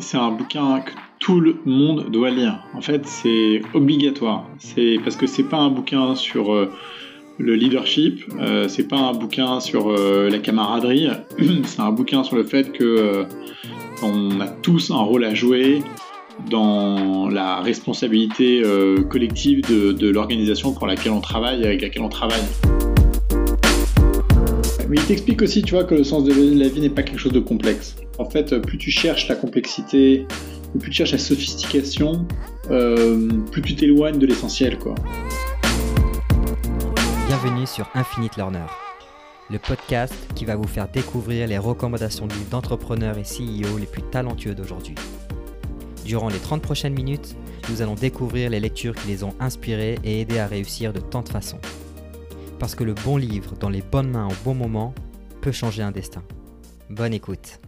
c'est un bouquin que tout le monde doit lire. En fait, c'est obligatoire. C'est parce que c'est pas un bouquin sur euh, le leadership, euh, c'est pas un bouquin sur euh, la camaraderie. c'est un bouquin sur le fait que on a tous un rôle à jouer dans la responsabilité collective de, l'organisation pour laquelle on travaille, avec laquelle on travaille. Mais il t'explique aussi, tu vois, que le sens de la vie n'est pas quelque chose de complexe. En fait, plus tu cherches la complexité, plus tu cherches la sophistication, euh, plus tu t'éloignes de l'essentiel, quoi. Bienvenue sur Infinite Learner, le podcast qui va vous faire découvrir les recommandations de livres d'entrepreneurs et CEO les plus talentueux d'aujourd'hui. Durant les 30 prochaines minutes, nous allons découvrir les lectures qui les ont inspirés et aidés à réussir de tant de façons. Parce que le bon livre dans les bonnes mains au bon moment peut changer un destin. Bonne écoute.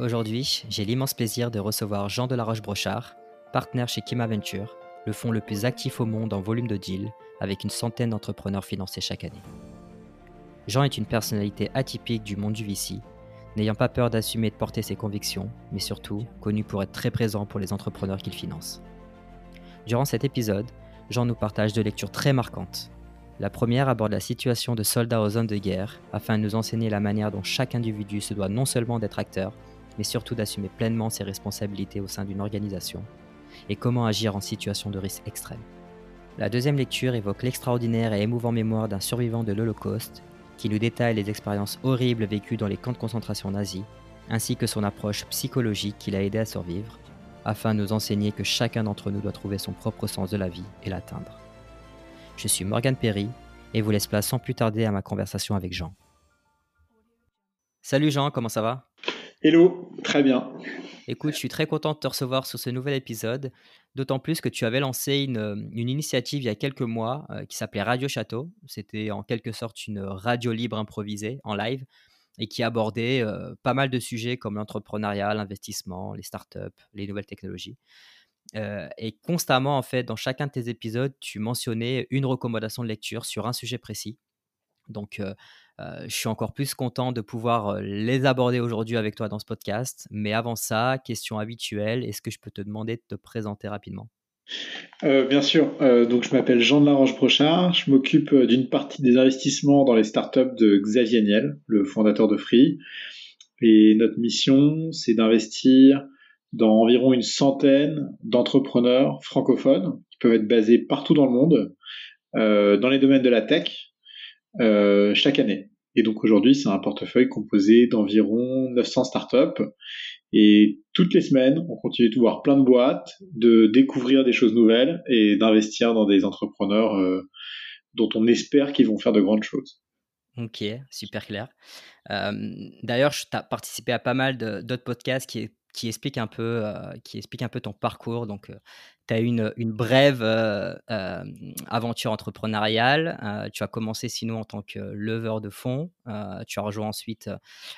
Aujourd'hui, j'ai l'immense plaisir de recevoir Jean Delaroche-Brochard, partenaire chez Kima Venture, le fonds le plus actif au monde en volume de deal, avec une centaine d'entrepreneurs financés chaque année. Jean est une personnalité atypique du monde du VC, n'ayant pas peur d'assumer et de porter ses convictions, mais surtout connu pour être très présent pour les entrepreneurs qu'il finance. Durant cet épisode, Jean nous partage deux lectures très marquantes. La première aborde la situation de soldats aux zones de guerre, afin de nous enseigner la manière dont chaque individu se doit non seulement d'être acteur, mais surtout d'assumer pleinement ses responsabilités au sein d'une organisation, et comment agir en situation de risque extrême. La deuxième lecture évoque l'extraordinaire et émouvant mémoire d'un survivant de l'Holocauste, qui nous détaille les expériences horribles vécues dans les camps de concentration nazis, ainsi que son approche psychologique qui l'a aidé à survivre, afin de nous enseigner que chacun d'entre nous doit trouver son propre sens de la vie et l'atteindre. Je suis Morgan Perry et vous laisse place sans plus tarder à ma conversation avec Jean. Salut Jean, comment ça va? Hello, très bien. Écoute, je suis très content de te recevoir sur ce nouvel épisode, d'autant plus que tu avais lancé une, initiative il y a quelques mois euh, qui s'appelait Radio Château. C'était en quelque sorte une radio libre improvisée en live et qui abordait pas mal de sujets comme l'entrepreneuriat, l'investissement, les startups, les nouvelles technologies. Et constamment, en fait, dans chacun de tes épisodes, tu mentionnais une recommandation de lecture sur un sujet précis. Donc, je suis encore plus content de pouvoir les aborder aujourd'hui avec toi dans ce podcast. Mais avant ça, question habituelle, est-ce que je peux te demander de te présenter rapidement? Euh, bien sûr. Euh, donc, je m'appelle Jean de Laroche-Brochard. Je m'occupe euh, d'une partie des investissements dans les startups de Xavier Niel, le fondateur de Free. Et notre mission, c'est d'investir dans environ une centaine d'entrepreneurs francophones qui peuvent être basés partout dans le monde, dans les domaines de la tech, chaque année. Et donc aujourd'hui, c'est un portefeuille composé d'environ 900 startups et toutes les semaines, on continue de voir plein de boîtes, de découvrir des choses nouvelles et d'investir dans des entrepreneurs euh, dont on espère qu'ils vont faire de grandes choses. Ok, super clair. Euh, d'ailleurs, tu as participé à pas mal d'autres podcasts qui, explique un peu, euh, qui explique un peu ton parcours. Donc, euh, tu as une, brève euh, aventure entrepreneuriale. tu as commencé sinon en tant que leveur de fonds. tu as rejoint ensuite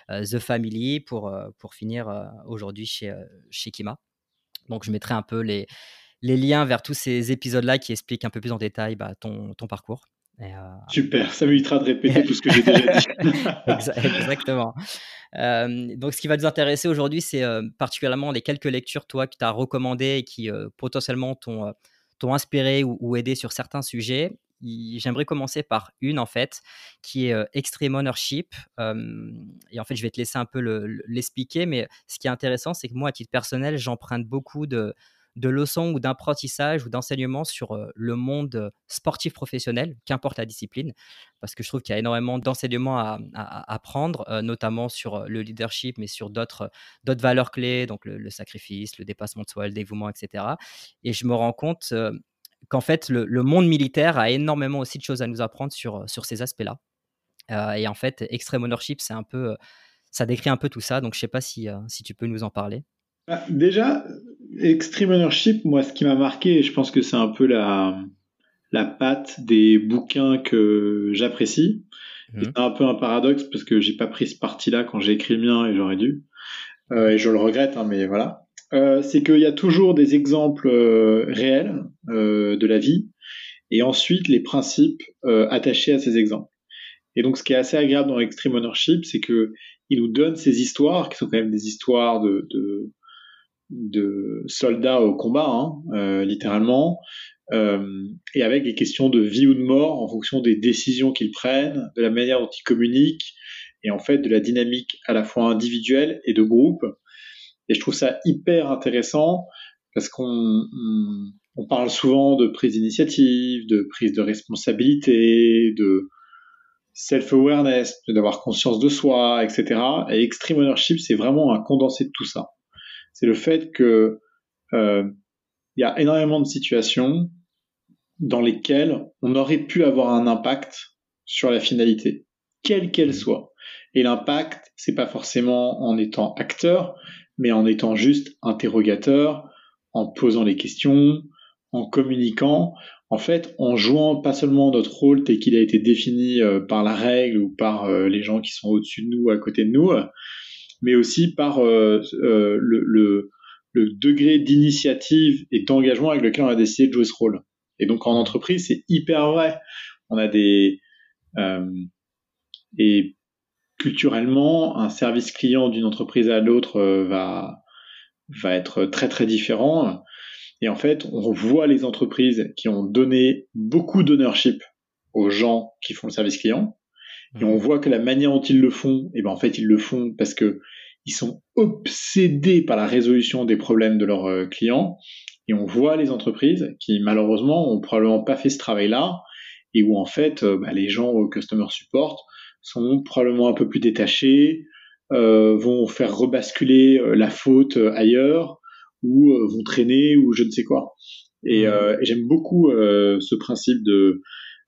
The Family pour, pour finir aujourd'hui chez, chez Kima. Donc, je mettrai un peu les, liens vers tous ces épisodes-là qui expliquent un peu plus en détail bah, ton parcours. Euh, Super, ça m'évitera de répéter tout ce que j'ai déjà dit. Exactement. Euh, donc, ce qui va nous intéresser aujourd'hui, c'est euh, particulièrement les quelques lectures, toi, que tu as recommandées et qui potentiellement t'ont inspiré ou, aidé sur certains sujets. J'aimerais commencer par une, en fait, qui est Extreme Ownership. et en fait, je vais te laisser un peu l'expliquer, mais ce qui est intéressant, c'est que moi, à titre personnel, j'emprunte beaucoup de de leçons ou d'apprentissage ou d'enseignement sur le monde sportif professionnel, qu'importe la discipline, parce que je trouve qu'il y a énormément d'enseignements à, apprendre, notamment sur le leadership, mais sur d'autres valeurs clés, donc le, sacrifice, le dépassement de soi, le dévouement, etc. Et je me rends compte qu'en fait, le, monde militaire a énormément aussi de choses à nous apprendre sur, ces aspects-là. et en fait, Extreme Ownership, c'est un peu, ça décrit un peu tout ça. Donc, je ne sais pas si, si tu peux nous en parler. Bah, déjà, Extreme Ownership, moi, ce qui m'a marqué, et je pense que c'est un peu la, la patte des bouquins que j'apprécie. Mhm. C'est un peu un paradoxe parce que j'ai pas pris ce parti-là quand j'ai écrit le mien et j'aurais dû. Euh, et je le regrette, hein, mais voilà. Euh, c'est qu'il y a toujours des exemples euh, réels de la vie et ensuite les principes attachés à ces exemples. Et donc, ce qui est assez agréable dans Extreme Ownership, c'est que il nous donne ces histoires qui sont quand même des histoires de, de, de soldats au combat, hein, euh, littéralement, euh, et avec des questions de vie ou de mort en fonction des décisions qu'ils prennent, de la manière dont ils communiquent, et en fait de la dynamique à la fois individuelle et de groupe. Et je trouve ça hyper intéressant parce qu'on on, parle souvent de prise d'initiative, de prise de responsabilité, de self-awareness, d'avoir conscience de soi, etc. Et Extreme Ownership, c'est vraiment un condensé de tout ça. C'est le fait que euh, y a énormément de situations dans lesquelles on aurait pu avoir un impact sur la finalité, quelle qu'elle soit. Et l'impact, c'est pas forcément en étant acteur, mais en étant juste interrogateur, en posant les questions, en communiquant, en fait, en jouant pas seulement notre rôle tel qu'il a été défini euh, par la règle ou par euh, les gens qui sont au-dessus de nous, à côté de nous, mais aussi par euh, le, le, degré d'initiative et d'engagement avec lequel on a décidé de jouer ce rôle. Et donc en entreprise, c'est hyper vrai. On a des et culturellement, un service client d'une entreprise à l'autre va va être très très différent. Et en fait, on voit les entreprises qui ont donné beaucoup d'ownership aux gens qui font le service client. Et on mhm. voit que la manière dont ils le font, et eh ben en fait, ils le font parce que ils sont obsédés par la résolution des problèmes de leurs euh, clients. Et on voit les entreprises qui, malheureusement, ont probablement pas fait ce travail-là et où, en fait, bah, les gens au customer support sont probablement un peu plus détachés, euh, vont faire rebasculer la faute ailleurs, ou euh, vont traîner ou je ne sais quoi. Et, euh, j'aime beaucoup ce principe de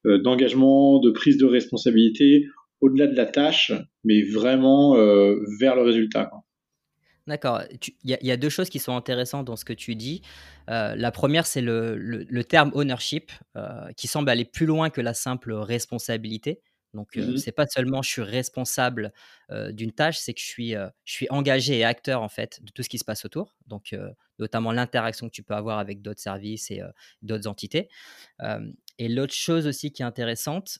d'engagement, de prise de responsabilité au-delà de la tâche, mais vraiment vers le résultat. D'accord. Il y, a deux choses qui sont intéressantes dans ce que tu dis. la première, c'est le, le, terme ownership, qui semble aller plus loin que la simple responsabilité. Donc, mmh c'est pas seulement je suis responsable d'une tâche, c'est que je suis, je suis engagé et acteur en fait de tout ce qui se passe autour. Donc, notamment l'interaction que tu peux avoir avec d'autres services et d'autres entités. Et l'autre chose aussi qui est intéressante,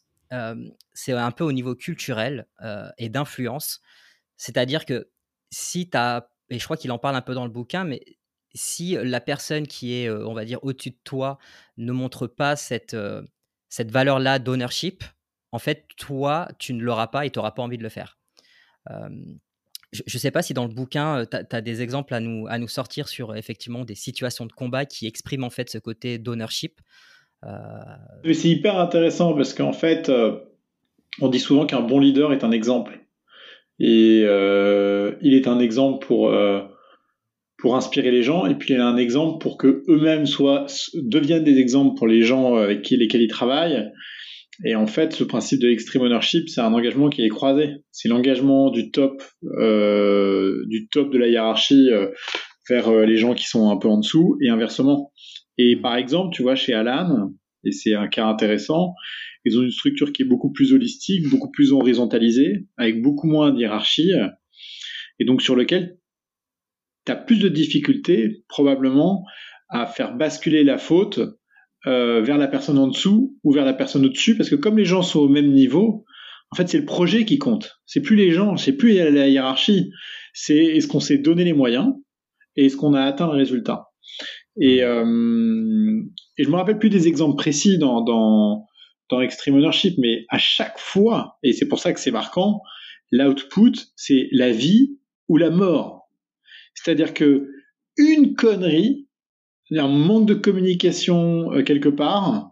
c'est un peu au niveau culturel et d'influence. C'est-à-dire que si tu as, et je crois qu'il en parle un peu dans le bouquin, mais si la personne qui est, on va dire, au-dessus de toi ne montre pas cette, cette valeur-là d'ownership, en fait, toi, tu ne l'auras pas et tu n'auras pas envie de le faire. je ne sais pas si dans le bouquin, tu as, des exemples à nous, à nous sortir sur effectivement des situations de combat qui expriment en fait ce côté d'ownership. C'est hyper intéressant parce qu'en fait, on dit souvent qu'un bon leader est un exemple. Et il est un exemple pour, pour inspirer les gens et puis il est un exemple pour que eux-mêmes soient, deviennent des exemples pour les gens avec lesquels ils travaillent et en fait, ce principe de extreme ownership, c'est un engagement qui est croisé. C'est l'engagement du top, euh, du top de la hiérarchie euh, vers euh, les gens qui sont un peu en dessous, et inversement. Et par exemple, tu vois, chez Alan, et c'est un cas intéressant, ils ont une structure qui est beaucoup plus holistique, beaucoup plus horizontalisée, avec beaucoup moins de hiérarchie, et donc sur lequel tu as plus de difficultés, probablement, à faire basculer la faute euh, vers la personne en dessous ou vers la personne au-dessus, parce que comme les gens sont au même niveau, en fait, c'est le projet qui compte. C'est plus les gens, c'est plus la hiérarchie. C'est est-ce qu'on s'est donné les moyens et est-ce qu'on a atteint le résultat. Et, euh, et je me rappelle plus des exemples précis dans, dans, dans Extreme Ownership, mais à chaque fois, et c'est pour ça que c'est marquant, l'output, c'est la vie ou la mort. C'est-à-dire que une connerie un manque de communication euh, quelque part,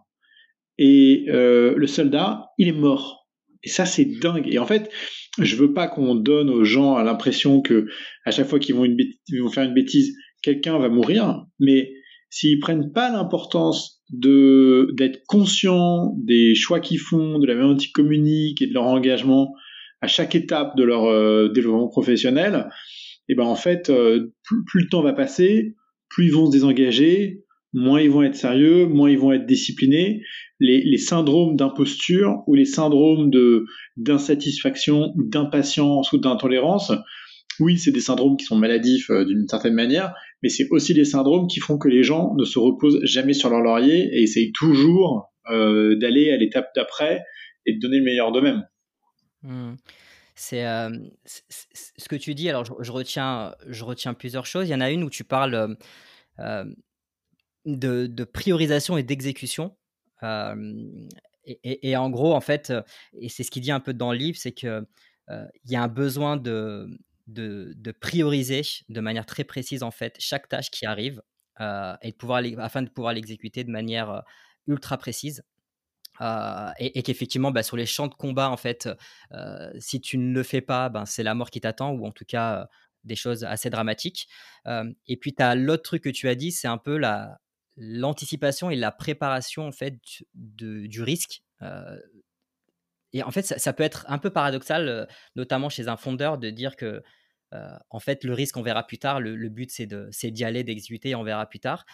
et euh, le soldat, il est mort. Et ça, c'est dingue. Et en fait, je veux pas qu'on donne aux gens l'impression que à chaque fois qu'ils vont, vont, faire une bêtise, quelqu'un va mourir. Mais s'ils prennent pas l'importance de d'être conscients des choix qu'ils font, de la manière dont ils communiquent et de leur engagement à chaque étape de leur euh, développement professionnel, et ben en fait, plus, le temps va passer, plus ils vont se désengager, moins ils vont être sérieux, moins ils vont être disciplinés. Les, syndromes d'imposture ou les syndromes de d'insatisfaction ou d'impatience ou d'intolérance, oui, c'est des syndromes qui sont maladifs euh, d'une certaine manière, mais c'est aussi des syndromes qui font que les gens ne se reposent jamais sur leur laurier et essayent toujours euh, d'aller à l'étape d'après et de donner le meilleur d'eux-mêmes. Mmh. C'est ce que tu dis. Alors, je, retiens, je retiens plusieurs choses. Il y en a une où tu parles de, priorisation et d'exécution. Et, en gros, en fait, et c'est ce qu'il dit un peu dans le livre, c'est qu'il il y a un besoin de, de, prioriser de manière très précise en fait chaque tâche qui arrive et de pouvoir afin de pouvoir l'exécuter de manière ultra précise. et, qu'effectivement, bah, sur les champs de combat, en fait, si tu ne le fais pas, ben, c'est la mort qui t'attend, ou en tout cas des choses assez dramatiques. et puis, tu as l'autre truc que tu as dit, c'est un peu la, l'anticipation et la préparation en fait du, du risque. et en fait, ça, peut être un peu paradoxal, notamment chez un fondeur, de dire que en fait, le risque, on verra plus tard. Le, but, c'est d'y aller, d'exécuter, on verra plus tard.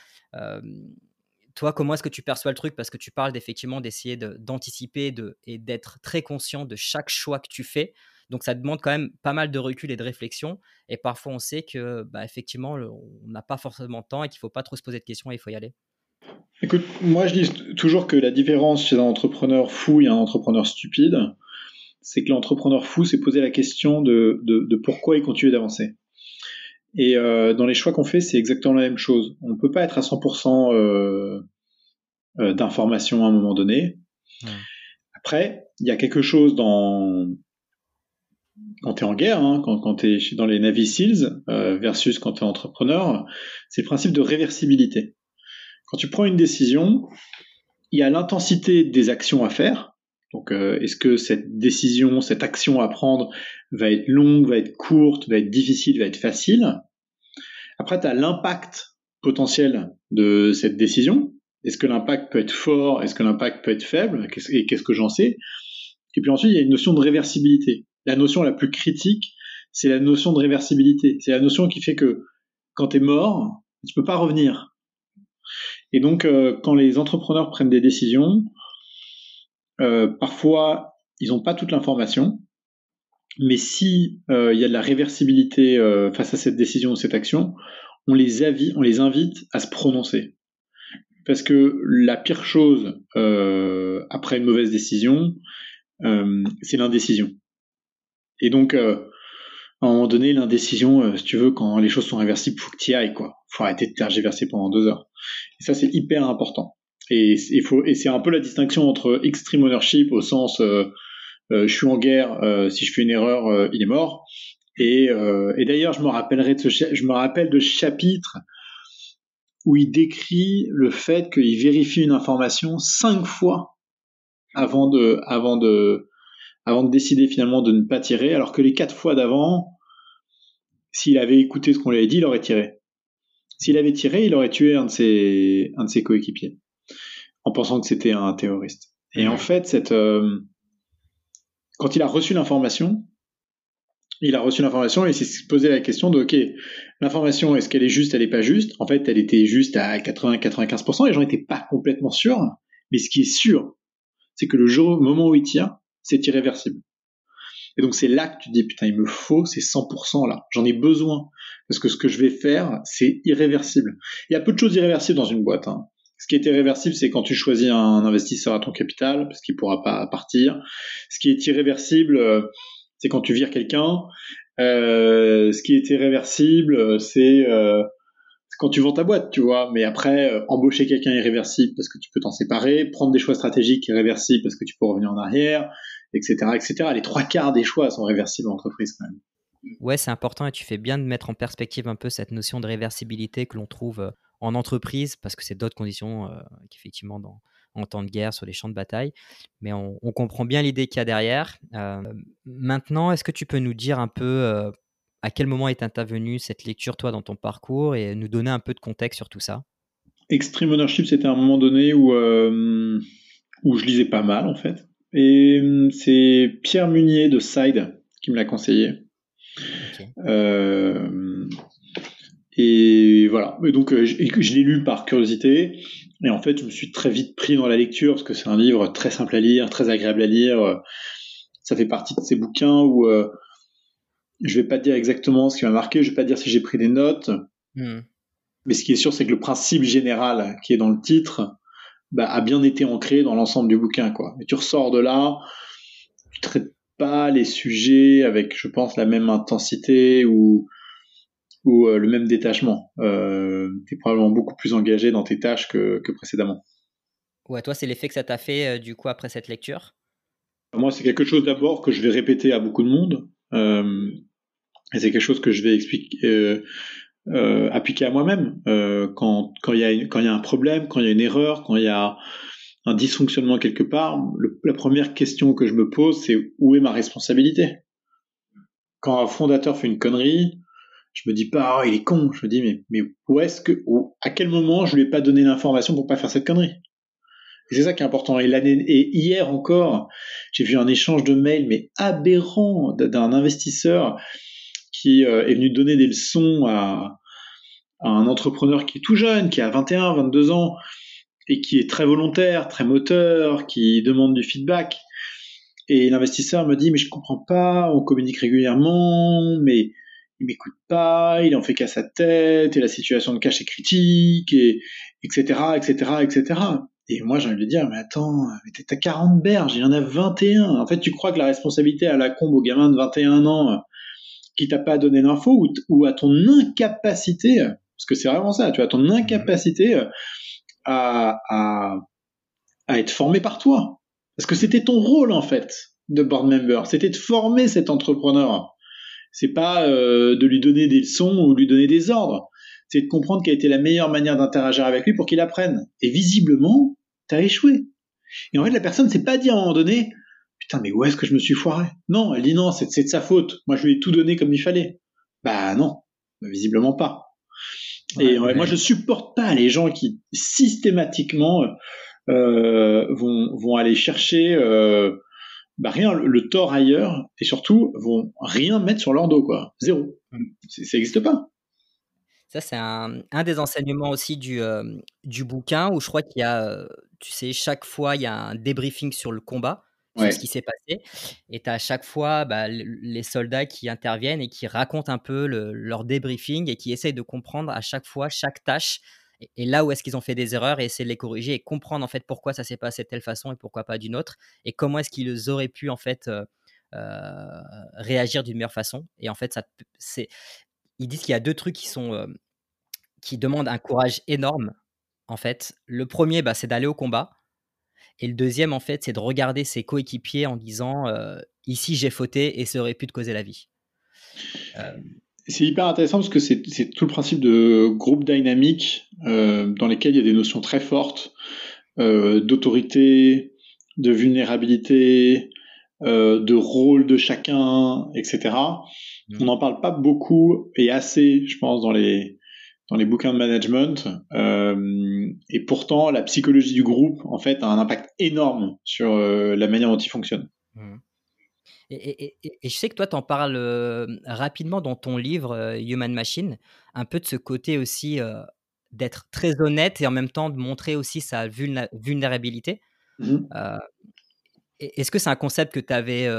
toi, comment est-ce que tu perçois le truc? Parce que tu parles effectivement d'essayer d'anticiper et d'être très conscient de chaque choix que tu fais. Donc ça demande quand même pas mal de recul et de réflexion. Et parfois on sait que bah, effectivement on n'a pas forcément de temps et qu'il ne faut pas trop se poser de questions et il faut y aller. Écoute, moi je dis toujours que la différence chez un entrepreneur fou et un entrepreneur stupide, c'est que l'entrepreneur fou s'est posé la question de, pourquoi il continue d'avancer. Et euh, dans les choix qu'on fait, c'est exactement la même chose. On ne peut pas être à 100% euh, euh, d'information à un moment donné. Après, il y a quelque chose dans, quand tu es en guerre, hein, quand, tu es dans les Navy SEALs euh, versus quand tu es entrepreneur, c'est le principe de réversibilité. Quand tu prends une décision, il y a l'intensité des actions à faire. Donc, euh, est-ce que cette décision, cette action à prendre va être longue, va être courte, va être difficile, va être facile? Après, tu as l'impact potentiel de cette décision. Est-ce que l'impact peut être fort? Est-ce que l'impact peut être faible? Et qu'est-ce que j'en sais? Et puis ensuite, il y a une notion de réversibilité la notion la plus critique, c'est la notion de réversibilité. C'est la notion qui fait que quand tu es mort, tu peux pas revenir. Et donc, euh, quand les entrepreneurs prennent des décisions, euh, parfois, ils n'ont pas toute l'information. Mais si euh, il y a de la réversibilité face à cette décision ou cette action, on les, on les invite à se prononcer. Parce que la pire chose après une mauvaise décision, c'est l'indécision. Et donc, euh, à un moment donné, l'indécision, euh, si tu veux, quand les choses sont réversibles, faut que tu y ailles, quoi. Faut arrêter de tergiverser pendant deux heures. Et ça, c'est hyper important. Et, c'est un peu la distinction entre extreme ownership au sens, euh, je suis en guerre, si je fais une erreur, il est mort. Et, et d'ailleurs, je me rappellerai de ce, je me rappelle de ce chapitre où il décrit le fait qu'il vérifie une information cinq fois avant de, avant de, avant de décider finalement de ne pas tirer, alors que les quatre fois d'avant, s'il avait écouté ce qu'on lui avait dit, il aurait tiré. S'il avait tiré, il aurait tué un de ses, un de ses coéquipiers, en pensant que c'était un terroriste. Et en fait, cette, euh, quand il a reçu l'information, il a reçu l'information et s'est posé la question de, OK, l'information, est-ce qu'elle est juste, elle n'est pas juste? En fait, elle était juste à 80-95%, les gens n'étaient pas complètement sûrs, mais ce qui est sûr, c'est que le jour, moment où il tire, c'est irréversible. Et donc c'est là que tu dis putain, il me faut ces 100% là. J'en ai besoin parce que ce que je vais faire, c'est irréversible. Il y a peu de choses irréversibles dans une boîte. Hein. Ce qui est irréversible, c'est quand tu choisis un investisseur à ton capital parce qu'il pourra pas partir. Ce qui est irréversible, euh, c'est quand tu vires quelqu'un. Euh, ce qui est irréversible, c'est euh, quand tu vends ta boîte, tu vois. Mais après, embaucher quelqu'un irréversible parce que tu peux t'en séparer, prendre des choix stratégiques irréversibles parce que tu peux revenir en arrière, etc., etc. Les trois quarts des choix sont réversibles en entreprise quand même. Ouais, c'est important et tu fais bien de mettre en perspective un peu cette notion de réversibilité que l'on trouve en entreprise parce que c'est d'autres conditions euh, qu'effectivement dans, en temps de guerre sur les champs de bataille. Mais on, comprend bien l'idée qu'il y a derrière. maintenant, est-ce que tu peux nous dire un peu à quel moment est intervenue cette lecture, toi, dans ton parcours, et nous donner un peu de contexte sur tout ça? Extreme Ownership, c'était un moment donné où, euh, où je lisais pas mal, en fait. Et hum, c'est Pierre Munier de Side qui me l'a conseillé. Euh, et voilà. Et donc, euh, je, je l'ai lu par curiosité. Et en fait, je me suis très vite pris dans la lecture parce que c'est un livre très simple à lire, très agréable à lire. Ça fait partie de ces bouquins où je vais pas dire exactement ce qui m'a marqué, je vais pas dire si j'ai pris des notes, hmm. mais ce qui est sûr, c'est que le principe général qui est dans le titre bah, a bien été ancré dans l'ensemble du bouquin, quoi. Et tu ressors de là, pas les sujets avec, je pense, la même intensité ou, ou le même détachement. Euh, tu es probablement beaucoup plus engagé dans tes tâches que, que précédemment. Ouais, toi, c'est l'effet que ça t'a fait du coup après cette lecture? Moi, c'est quelque chose d'abord que je vais répéter à beaucoup de monde. et c'est quelque chose que je vais expliquer, euh, appliquer à moi-même. Euh, quand quand il y a quand il y a un problème, quand il y a une erreur, quand il y a un dysfonctionnement quelque part, la première question que je me pose, c'est où est ma responsabilité? Quand un fondateur fait une connerie, je me dis pas, oh, il est con. Je me dis, mais, où est-ce que, à quel moment je lui ai pas donné l'information pour pas faire cette connerie? C'est ça qui est important. Et, hier encore, j'ai vu un échange de mails, mais aberrant, d'un investisseur qui euh, est venu donner des leçons à, un entrepreneur qui est tout jeune, qui a 21, 22 ans, et qui est très volontaire, très moteur, qui demande du feedback. Et l'investisseur me dit, mais je comprends pas, on communique régulièrement, mais il m'écoute pas, il en fait qu'à sa tête, et la situation de cash est critique, et etc., etc., etc. Et moi, j'ai envie de dire, mais attends, mais t'as 40 berges, il y en a 21. En fait, tu crois que la responsabilité à la combe au gamin de 21 ans qui t'a pas donné l'info ou, à ton incapacité, parce que c'est vraiment ça, tu as ton mhm. incapacité euh, à, à, à être formé par toi. Parce que c'était ton rôle en fait de board member, c'était de former cet entrepreneur. C'est pas euh, de lui donner des leçons ou lui donner des ordres. C'est de comprendre quelle était la meilleure manière d'interagir avec lui pour qu'il apprenne. Et visiblement, tu as échoué. Et en fait, la personne s'est pas dit à un moment donné, putain, mais où est-ce que je me suis foiré? Non, elle dit non, c'est de sa faute. Moi, je lui ai tout donné comme il fallait. Bah non, visiblement pas. et moi, je supporte pas les gens qui systématiquement euh, vont, vont aller chercher euh, bah rien, le, tort ailleurs, et surtout vont rien mettre sur leur dos, quoi. Zéro. Mm. Ça n'existe pas. Ça, c'est un, un, des enseignements aussi du, euh, du bouquin où je crois qu'il y a, tu sais, chaque fois, il y a un débriefing sur le combat ce qui s'est passé. Et tu as à chaque fois bah, les soldats qui interviennent et qui racontent un peu leur débriefing et qui essayent de comprendre à chaque fois chaque tâche et, là où est-ce qu'ils ont fait des erreurs et essayer de les corriger et comprendre en fait pourquoi ça s'est passé de telle façon et pourquoi pas d'une autre et comment est-ce qu'ils auraient pu en fait euh, euh, réagir d'une meilleure façon. Et en fait, ça, c'est, ils disent qu'il y a deux trucs qui sont euh, qui demandent un courage énorme. En fait, le premier, bah, c'est d'aller au combat et le deuxième, en fait, c'est de regarder ses coéquipiers en disant ici j'ai fauté et ça aurait pu te causer la vie. C'est hyper intéressant parce que c'est tout le principe de groupe dynamique dans lesquels il y a des notions très fortes d'autorité, de vulnérabilité, de rôle de chacun, etc. Mmh. On n'en parle pas beaucoup et assez, je pense, dans les dans les bouquins de management. Euh, et pourtant, la psychologie du groupe, en fait, a un impact énorme sur euh, la manière dont il fonctionne. Mmh. Et, je sais que toi, tu en parles euh, rapidement dans ton livre Human Machine, un peu de ce côté aussi d'être très honnête et en même temps de montrer aussi sa vulnérabilité. Mmh. Est-ce que c'est un concept que tu avais,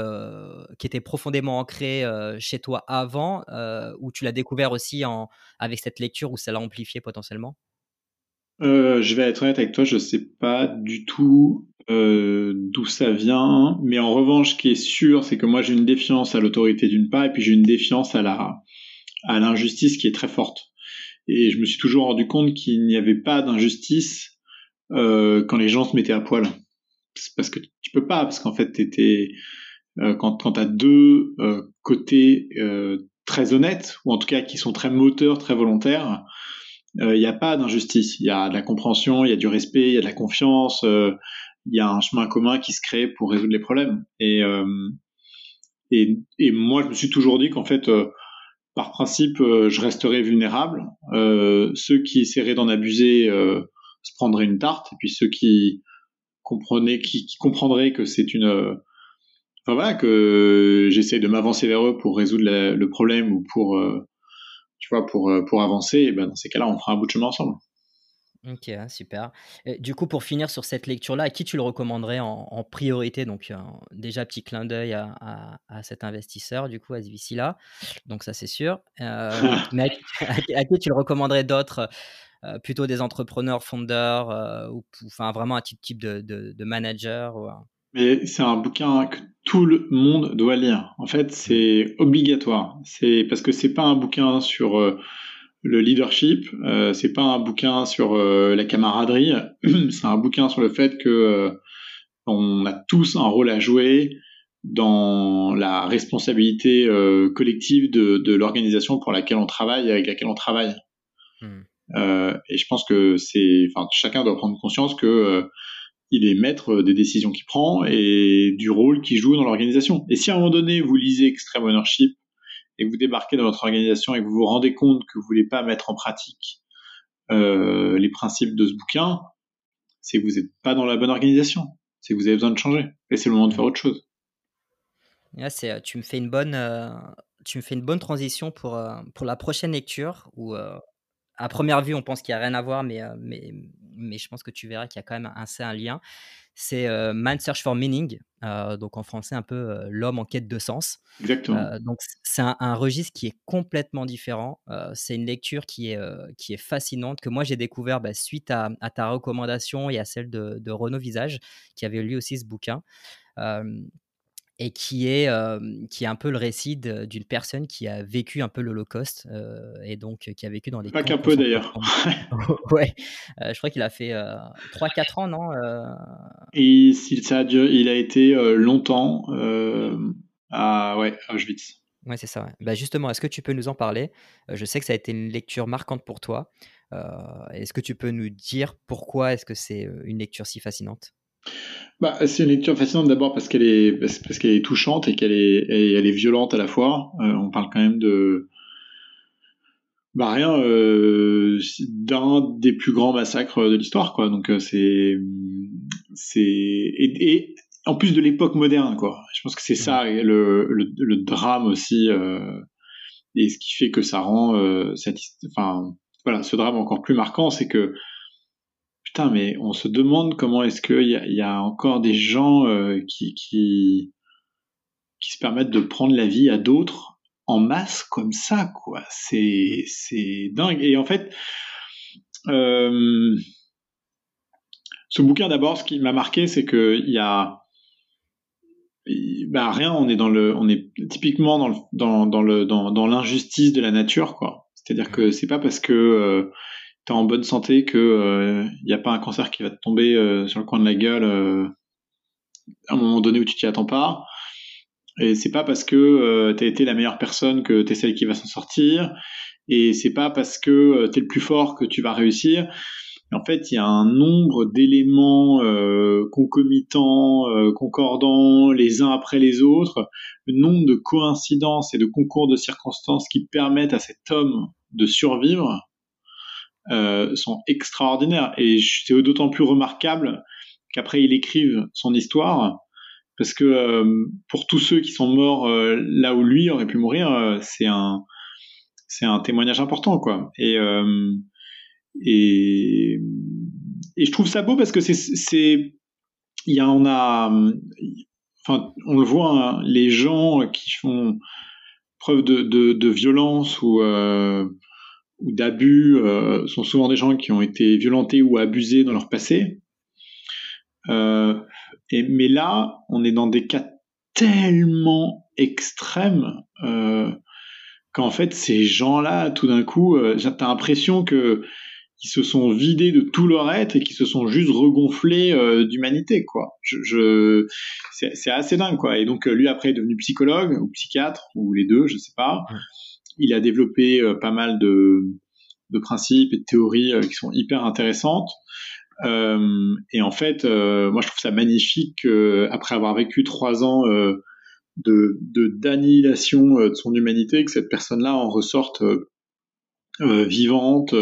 qui était profondément ancré chez toi avant, ou tu l'as découvert aussi en, avec cette lecture où ça l'a amplifié potentiellement? Je vais être honnête avec toi, je sais pas du tout d'où ça vient, mais en revanche, ce qui est sûr, c'est que moi j'ai une défiance à l'autorité d'une part, et puis j'ai une défiance à la à l'injustice qui est très forte. Et je me suis toujours rendu compte qu'il n'y avait pas d'injustice quand les gens se mettaient à poil parce que tu peux pas, parce qu'en fait, t'étais, euh, quand, quand tu as deux euh, côtés euh, très honnêtes, ou en tout cas qui sont très moteurs, très volontaires, il n'y a pas d'injustice. Il y a de la compréhension, il y a du respect, il y a de la confiance, il y a un chemin commun qui se crée pour résoudre les problèmes. Et, et moi, je me suis toujours dit qu'en fait, par principe, je resterais vulnérable. ceux qui essaieraient d'en abuser se prendraient une tarte, et puis ceux qui comprenait, qui, comprendrait que c'est une, euh, enfin voilà, que j'essaie de m'avancer vers eux pour résoudre le problème ou pour, euh, tu vois, pour, euh, pour avancer, et ben dans ces cas-là, on fera un bout de chemin ensemble. Ok, super. du coup, pour finir sur cette lecture-là, à qui tu le recommanderais en, priorité? Donc, déjà, petit clin d'œil à, à, cet investisseur, du coup, à ce là Donc, ça, c'est sûr. mais à, qui tu le recommanderais d'autres euh, plutôt des entrepreneurs, fondeurs, euh, ou enfin vraiment un type, type de, de, manager Mais c'est un bouquin que tout le monde doit lire. En fait, c'est obligatoire. C'est parce que c'est pas un bouquin sur euh, le leadership, euh, c'est pas un bouquin sur euh, la camaraderie. c'est un bouquin sur le fait que euh, on a tous un rôle à jouer dans la responsabilité collective de, de l'organisation pour laquelle on travaille, avec laquelle on travaille. Hmm. et je pense que c'est, enfin, chacun doit prendre conscience que il est maître des décisions qu'il prend et du rôle qu'il joue dans l'organisation. Et si à un moment donné vous lisez Extreme Ownership et que vous débarquez dans votre organisation et que vous vous rendez compte que vous voulez pas mettre en pratique euh, les principes de ce bouquin, c'est que vous n'êtes pas dans la bonne organisation. C'est que vous avez besoin de changer. Et c'est le moment de faire autre chose. Là, c'est, euh, tu me fais une bonne, euh, tu me fais une bonne transition pour, pour la prochaine lecture où à première vue, on pense qu'il n'y a rien à voir, mais, mais, mais je pense que tu verras qu'il y a quand même assez un lien. C'est euh, Man Search for Meaning, donc en français un peu l'homme en quête de sens. Exactement. donc c'est un, registre qui est complètement différent. c'est une lecture qui est, qui est fascinante, que moi j'ai découvert bah, suite à, ta recommandation et à celle de, de Renaud Visage, qui avait lu aussi ce bouquin et qui est, qui est un peu le récit d'une personne qui a vécu un peu l'Holocauste et donc qui a vécu dans les. Pas qu'un peu d'ailleurs. ouais, je crois qu'il a fait 3-4 ans, non Et ça a il a été longtemps à, ouais, à Auschwitz. Ouais, c'est ça. Bah justement, est-ce que tu peux nous en parler? Je sais que ça a été une lecture marquante pour toi. est-ce que tu peux nous dire pourquoi est-ce que c'est une lecture si fascinante? Bah, c'est une lecture fascinante d'abord parce qu'elle est parce qu'elle est touchante et qu'elle est elle est violente à la fois. Euh, on parle quand même de bah rien euh, d'un des plus grands massacres de l'histoire quoi. Donc euh, c'est c'est et, en plus de l'époque moderne quoi. Je pense que c'est ça le, le, le drame aussi euh, et ce qui fait que ça rend cette enfin voilà ce drame encore plus marquant c'est que putain, mais on se demande comment est-ce qu'il y, a encore des gens euh, qui, qui, se permettent de prendre la vie à d'autres en masse comme ça, quoi. C'est, dingue. Et en fait, euh, ce bouquin, d'abord, ce qui m'a marqué, c'est que il y a bah rien, on est dans le, on est typiquement dans dans, dans le, dans, dans l'injustice de la nature, quoi. C'est-à-dire que c'est pas parce que euh, en bonne santé, que il euh, n'y a pas un cancer qui va te tomber euh, sur le coin de la gueule euh, à un moment donné où tu t'y attends pas. Et c'est pas parce que tu as été la meilleure personne que tu es celle qui va s'en sortir. Et c'est pas parce que tu es le plus fort que tu vas réussir. En fait, il y a un nombre d'éléments concomitants, concordants, les uns après les autres, le nombre de coïncidences et de concours de circonstances qui permettent à cet homme de survivre, euh, sont extraordinaires. Et c'est d'autant plus remarquable qu'après il écrive son histoire, parce que euh, pour tous ceux qui sont morts euh, là où lui aurait pu mourir, c'est un c'est un témoignage important, quoi. Et et et je trouve ça beau parce que c'est c'est il y en a enfin on le voit hein, les gens qui font preuve de, de violence ou ou d'abus euh, sont souvent des gens qui ont été violentés ou abusés dans leur passé. Euh, et, mais là, on est dans des cas tellement extrêmes euh, qu'en fait, ces gens-là, tout d'un coup, euh, t'as l'impression que ils se sont vidés de tout leur être et qui se sont juste regonflés euh, d'humanité, quoi. Je, je c'est assez dingue, quoi. Et donc, lui, après, est devenu psychologue ou psychiatre, ou les deux, je sais pas il a développé euh, pas mal de, principes et de théories euh, qui sont hyper intéressantes. Euh, et en fait, moi je trouve ça magnifique après avoir vécu trois ans de d'annihilation de, son humanité, que cette personne-là en ressorte vivante,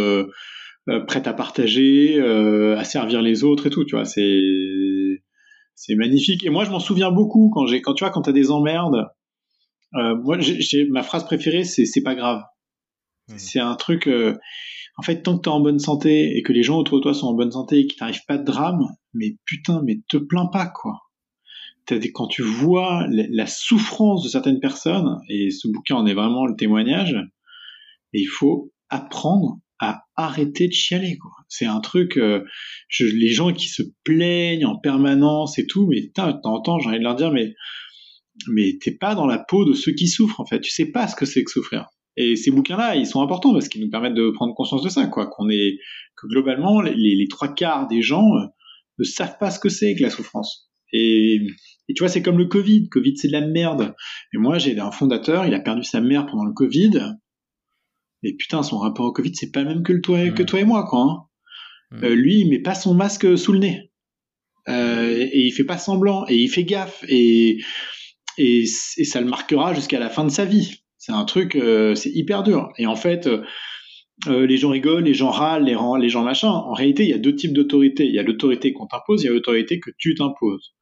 prête à partager, à servir les autres et tout. Tu vois, c'est c'est magnifique. Et moi je m'en souviens beaucoup quand j'ai quand tu vois quand t'as des emmerdes euh, moi, ma phrase préférée, c'est c'est pas grave. Mmh. C'est un truc. Euh, en fait, tant que t'es en bonne santé et que les gens autour de toi sont en bonne santé et qu'il t'arrive pas de drame, mais putain, mais te plains pas quoi. Quand tu vois la, souffrance de certaines personnes, et ce bouquin en est vraiment le témoignage, et il faut apprendre à arrêter de chialer. Quoi. C'est un truc, euh, je, les gens qui se plaignent en permanence et tout, mais t'entends, j'ai envie de leur dire, mais mais t'es pas dans la peau de ceux qui souffrent en fait. Tu sais pas ce que c'est que souffrir. Et ces bouquins-là, ils sont importants parce qu'ils nous permettent de prendre conscience de ça, quoi. Qu'on est que globalement, les, les, trois quarts des gens euh, ne savent pas ce que c'est que la souffrance. Et, et tu vois, c'est comme le Covid. Covid, c'est de la merde. Et moi, j'ai un fondateur, il a perdu sa mère pendant le Covid. Et putain, son rapport au Covid, c'est pas le même que, le toi, que toi et moi, quoi. Hein. Euh, lui, il met pas son masque sous le nez. Euh, et il fait pas semblant. Et il fait gaffe. Et, et, et ça le marquera jusqu'à la fin de sa vie. C'est un truc, euh, c'est hyper dur. Et en fait, euh, euh, les gens rigolent, les gens râlent, les, les gens machin. En réalité, il y a deux types d'autorité. Il y a l'autorité qu'on t'impose, il y a l'autorité que tu t'imposes.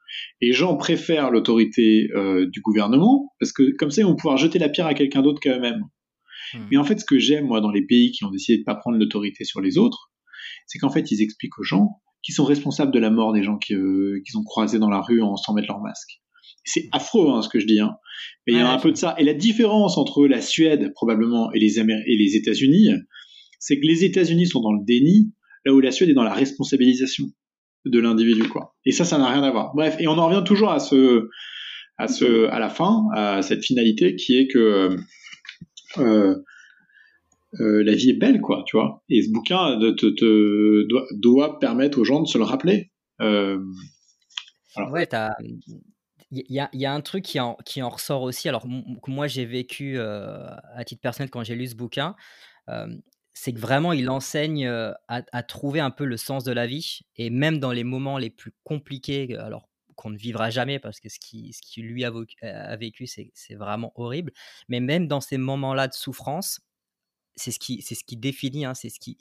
Et les gens préfèrent l'autorité du gouvernement parce que comme ça, ils vont pouvoir jeter la pierre à quelqu'un d'autre qu'à eux-mêmes. Hmm. Mais en fait, ce que j'aime, moi, dans les pays qui ont décidé de pas prendre l'autorité sur les autres, c'est qu'en fait, ils expliquent aux gens qui sont responsables de la mort des gens qu'ils qui ont croisés dans la rue en sans mettre leur masque. C'est affreux, hein, ce que je dis. Hein. Mais il y a un peu de ça. Et la différence entre la Suède, probablement, et les, et les États-Unis, c'est que les États-Unis sont dans le déni, là où la Suède est dans la responsabilisation de l'individu, quoi. Et ça, ça n'a rien à voir. Bref, et on en revient toujours à ce, à ce, à la fin, à cette finalité qui est que euh, euh, la vie est belle, quoi, tu vois. Et ce bouquin te, te, doit, doit, permettre aux gens de se le rappeler. Euh, Ouais, il y a, un truc qui en, qui en ressort aussi. Alors, que moi, j'ai vécu à titre personnel quand j'ai lu ce bouquin. C'est que vraiment, il enseigne à, trouver un peu le sens de la vie. Et même dans les moments les plus compliqués, alors qu'on ne vivra jamais parce que ce qui, ce qui lui a, vécu, c'est vraiment horrible. Mais même dans ces moments-là de souffrance, c'est ce qui, c'est ce qui définit, hein, c'est ce qui,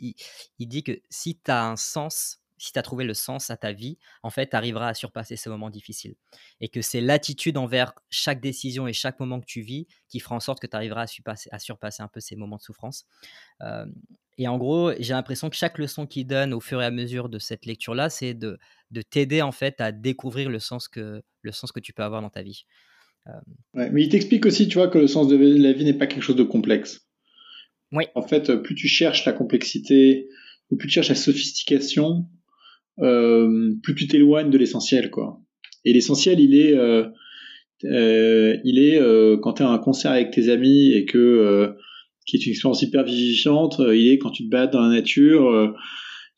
il, dit que si tu as un sens, si tu as trouvé le sens à ta vie, en fait, tu arriveras à surpasser ces moments difficiles. Et que c'est l'attitude envers chaque décision et chaque moment que tu vis qui fera en sorte que tu arriveras à surpasser, à surpasser un peu ces moments de souffrance. Euh, et en gros, j'ai l'impression que chaque leçon qu'il donne au fur et à mesure de cette lecture-là, c'est de, de t'aider en fait à découvrir le sens, que, le sens que tu peux avoir dans ta vie. Euh... Ouais, mais il t'explique aussi, tu vois, que le sens de la vie n'est pas quelque chose de complexe. Oui. En fait, plus tu cherches la complexité, ou plus tu cherches la sophistication, plus tu t'éloignes de l'essentiel, quoi. Et l'essentiel, il est, euh, euh, il est euh, quand tu à un concert avec tes amis et que euh, qui est une expérience hyper vivifiante. il est quand tu te bats dans la nature.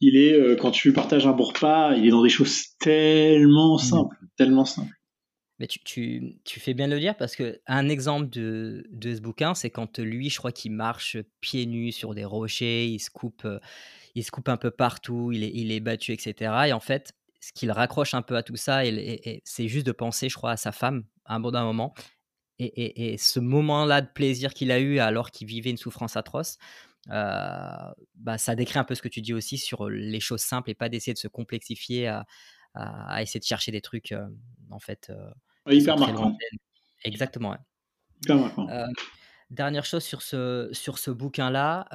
il est quand tu partages un bon repas. Il est dans des choses tellement mmh. simples, tellement simples. Mais tu, tu, tu, fais bien de le dire parce que un exemple de, de ce bouquin, c'est quand lui, je crois qu'il marche pieds nus sur des rochers, il se coupe, il se coupe un peu partout, il est, il est battu, etc. Et en fait, ce qu'il raccroche un peu à tout ça, et, c'est juste de penser, je crois, à sa femme à un bon moment. Et, ce moment-là de plaisir qu'il a eu alors qu'il vivait une souffrance atroce, euh, bah, ça décrit un peu ce que tu dis aussi sur les choses simples et pas d'essayer de se complexifier à, à, essayer de chercher des trucs, euh, en fait. Euh, hyper marquant. Exactement. Ouais. Hyper marquant. Dernière chose sur ce, sur ce bouquin-là,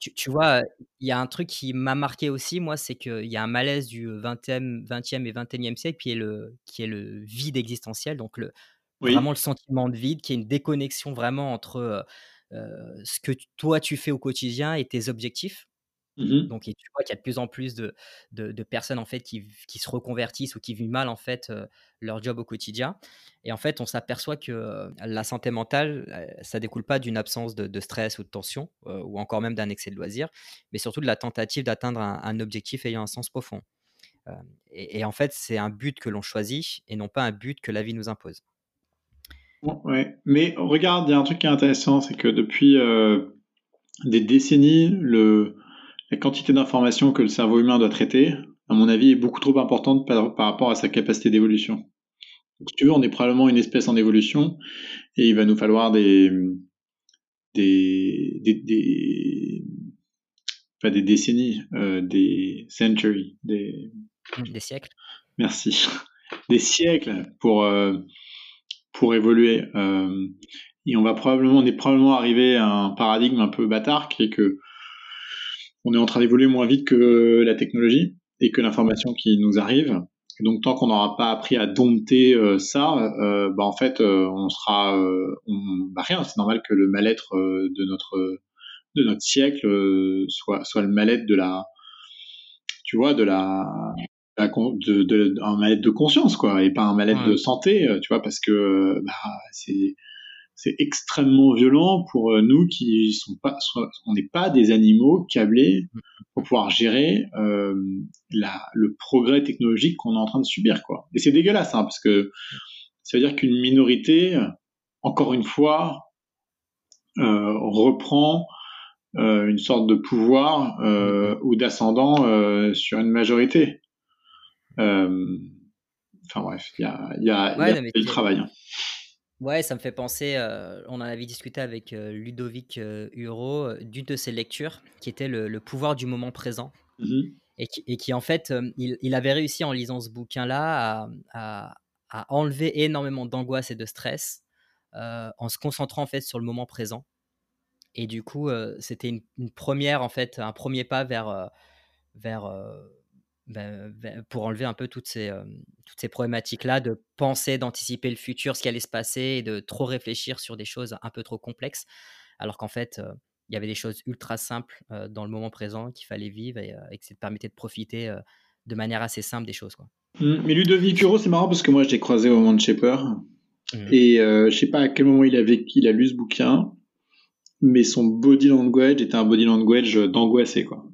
tu, tu, vois, il y a un truc qui m'a marqué aussi, moi, c'est qu'il y a un malaise du 20e, 20e et 21e siècle qui est le, qui est le vide existentiel, donc le, vraiment le sentiment de vide, qui est une déconnexion vraiment entre ce que toi tu fais au quotidien et tes objectifs. Mmh Donc, tu vois qu'il y a de plus en plus de, de, personnes en fait qui, qui, se reconvertissent ou qui vivent mal en fait leur job au quotidien. Et en fait, on s'aperçoit que la santé mentale, ça découle pas d'une absence de, stress ou de tension, ou encore même d'un excès de loisir, mais surtout de la tentative d'atteindre un, objectif ayant un sens profond. Et, en fait, c'est un but que l'on choisit et non pas un but que la vie nous impose. Ouais, mais regarde, il y a un truc qui est intéressant, c'est que depuis des décennies, le, la quantité d'informations que le cerveau humain doit traiter, à mon avis, est beaucoup trop importante par, rapport à sa capacité d'évolution. Si tu veux, on est probablement une espèce en évolution et il va nous falloir des, des, des, pas des décennies, euh, des centuries, des, des siècles. Merci. Des siècles pour, euh, pour évoluer. Euh, et on va probablement, on est probablement arrivé à un paradigme un peu bâtard qui est que on est en train d'évoluer moins vite que la technologie et que l'information qui nous arrive. Et donc tant qu'on n'aura pas appris à dompter euh, ça, euh, bah en fait euh, on sera on, bah rien. C'est normal que le mal-être de notre de notre siècle soit soit le mal-être de la tu vois de la, de, de, un mal-être de conscience quoi et pas un mal-être de santé tu vois parce que bah, c'est c'est extrêmement violent pour euh, nous qui sont pas, on n'est pas des animaux câblés pour pouvoir gérer euh, la, le progrès technologique qu'on est en train de subir, quoi. Et c'est dégueulasse, hein, parce que ça veut dire qu'une minorité, encore une fois, euh, reprend euh, une sorte de pouvoir ou d'ascendant sur une majorité. Enfin bref, il y a, y a, y a du travail. Ouais, ça me fait penser, euh, on en avait discuté avec euh, Ludovic euh, Huro d'une de ses lectures qui était le, pouvoir du moment présent. Mmh et, qui, en fait, il, avait réussi en lisant ce bouquin-là à, enlever énormément d'angoisse et de stress en se concentrant en fait sur le moment présent. Et du coup, c'était une, une, première, en fait, un premier pas vers, vers ben, ben, pour enlever un peu toutes ces, euh, toutes ces problématiques-là, de penser, d'anticiper le futur, ce qui allait se passer, et de trop réfléchir sur des choses un peu trop complexes, alors qu'en fait, euh, il y avait des choses ultra simples euh, dans le moment présent qu'il fallait vivre et, que ça te permettait de profiter de manière assez simple des choses. Quoi. Mmh, mais Ludovic Huro, c'est marrant parce que moi, je l'ai croisé au moment de Shaper, mmh. et je sais pas à quel moment il, avait, il a lu ce bouquin, mais son body language était un body language d'angoissé, quoi.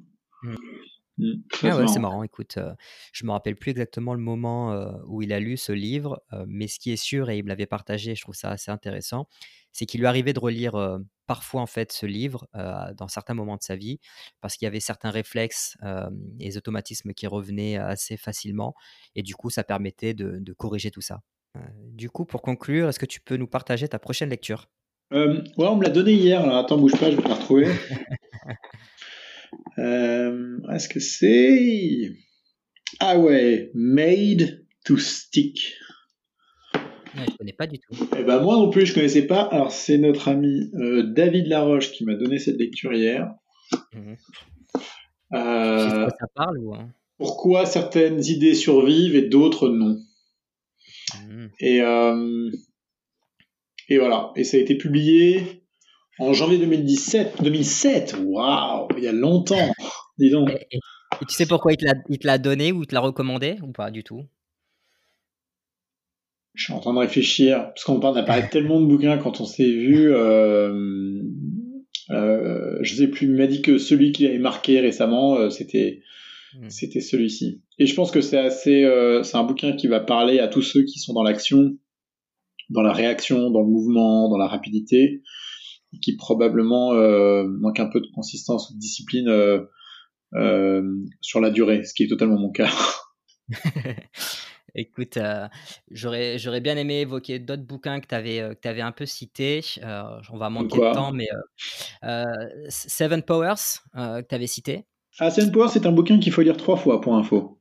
Mmh. Ah ouais, c'est marrant. Écoute, euh, je me rappelle plus exactement le moment euh, où il a lu ce livre, euh, mais ce qui est sûr, et il me l'avait partagé, je trouve ça assez intéressant, c'est qu'il lui arrivait de relire parfois en fait ce livre dans certains moments de sa vie, parce qu'il y avait certains réflexes et automatismes qui revenaient assez facilement, et du coup, ça permettait de, de corriger tout ça. du coup, pour conclure, est-ce que tu peux nous partager ta prochaine lecture? Ouais, on me l'a donné hier. Alors attends, bouge pas, je vais la retrouver. Euh, Est-ce que c'est... Ah ouais, Made to Stick. Ouais, je connais pas du tout. Eh ben moi non plus, je connaissais pas. Alors c'est notre ami euh, David Laroche qui m'a donné cette lecture hier. Mmh. Euh, ça parle ou hein Pourquoi certaines idées survivent et d'autres non. Mmh. Et et voilà. Et ça a été publié en janvier 2017, 2007, waouh, il y a longtemps, dis donc. Et, tu sais pourquoi il te l'a donné ou il te l'a recommandé ou pas du tout? Je suis en train de réfléchir, parce qu'on parle d'apparaître tellement de bouquins quand on s'est vu. Euh, euh, je sais plus, il m'a dit que celui qui avait marqué récemment, euh, c'était hmm. c'était celui-ci. Et je pense que c'est assez, euh, c'est un bouquin qui va parler à tous ceux qui sont dans l'action, dans la réaction, dans le mouvement, dans la rapidité qui probablement euh, manque un peu de consistance ou de discipline euh, euh, sur la durée, ce qui est totalement mon cas. Écoute, j'aurais, j'aurais bien aimé évoquer d'autres bouquins que tu avais, que avais un peu cités. on va manquer de temps, mais Seven Powers, que tu avais cité. Ah, Seven Powers, c'est un bouquin qu'il faut lire trois fois pour info.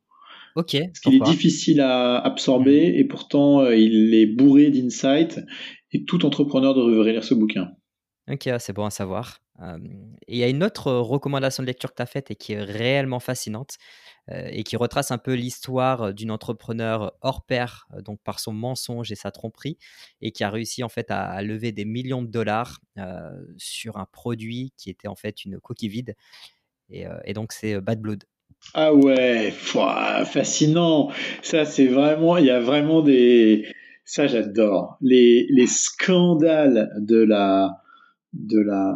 Ok. Parce qu'il est difficile à absorber mmh. et pourtant il est bourré d'insights et tout entrepreneur devrait lire ce bouquin. Ok, c'est bon à savoir. il y a une autre recommandation de lecture que tu as faite et qui est réellement fascinante et qui retrace un peu l'histoire d'une entrepreneur hors pair, donc par son mensonge et sa tromperie, et qui a réussi en fait à, lever des millions de dollars sur un produit qui était en fait une coquille vide. Et, donc c'est Bad Blood. Ah ouais, fascinant. Ça, c'est vraiment, il y a vraiment des, ça j'adore. Les scandales de la, de la,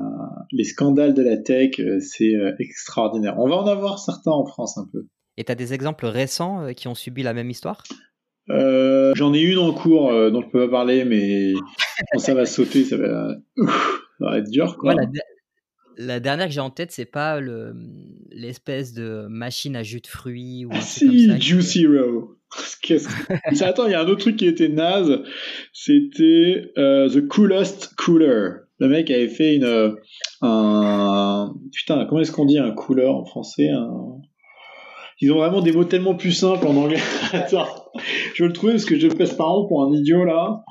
les scandales de la tech, euh, c'est euh, extraordinaire. On va en avoir certains en France un peu. Et tu as des exemples récents euh, qui ont subi la même histoire? J'en ai une en cours dont je peux pas parler, mais quand ça va sauter, ça va, être dur. Quoi. la, dernière que j'ai en tête, c'est pas l'espèce de machine à jus de fruits ou ah si, Juicy Row. Attends, il y a un autre truc qui était naze. C'était The Coolest Cooler. Le mec avait fait une euh, un putain comment est-ce qu'on dit un couleur en français Ils ont vraiment des mots tellement plus simples en anglais. Attends, je vais le trouver parce que je passe par an pour un idiot là.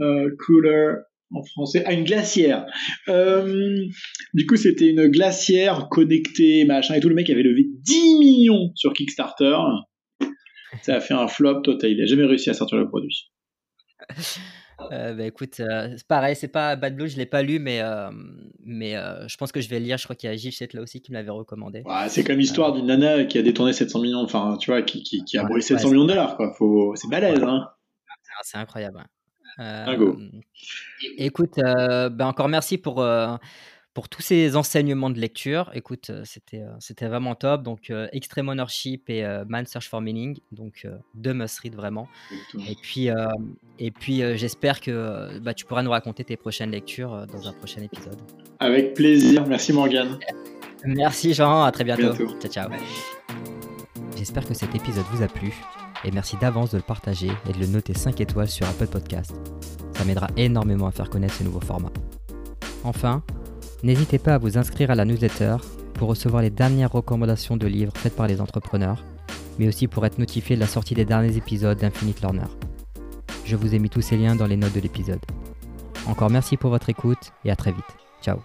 Euh, cooler en français. Ah, une glacière. Euh, du coup, c'était une glacière connectée, machin et tout. Le mec avait levé 10 millions sur Kickstarter. Ça a fait un flop total. Il a jamais réussi à sortir le produit. Euh, bah, écoute, euh, c'est pareil, c'est pas Bad Blue, je l'ai pas lu, mais, euh, mais je pense que je vais le lire. Je crois qu'il y a Gilles là aussi qui me l'avait recommandé. c'est comme l'histoire d'une nana qui a détourné 700 millions, enfin, tu vois, qui, qui, qui a brûlé 700 millions de dollars, quoi. Faut... C'est balèze, hein. C'est incroyable. Écoute, ben encore merci pour pour tous ces enseignements de lecture. Écoute, euh, c'était, euh, c'était vraiment top. Donc, euh, Extreme Ownership et Man Search for Meaning. Donc, deux must-read vraiment. Et puis, et puis j'espère que bah, tu pourras nous raconter tes prochaines lectures dans un prochain épisode. Avec plaisir. Merci Morgane. Merci Jean. À très bientôt. Ciao, ciao. J'espère que cet épisode vous a plu. Et merci d'avance de le partager et de le noter 5 étoiles sur Apple Podcast. Ça m'aidera énormément à faire connaître ce nouveau format. Enfin, N'hésitez pas à vous inscrire à la newsletter pour recevoir les dernières recommandations de livres faites par les entrepreneurs, mais aussi pour être notifié de la sortie des derniers épisodes d'Infinite Learner. Je vous ai mis tous ces liens dans les notes de l'épisode. Encore merci pour votre écoute et à très vite. Ciao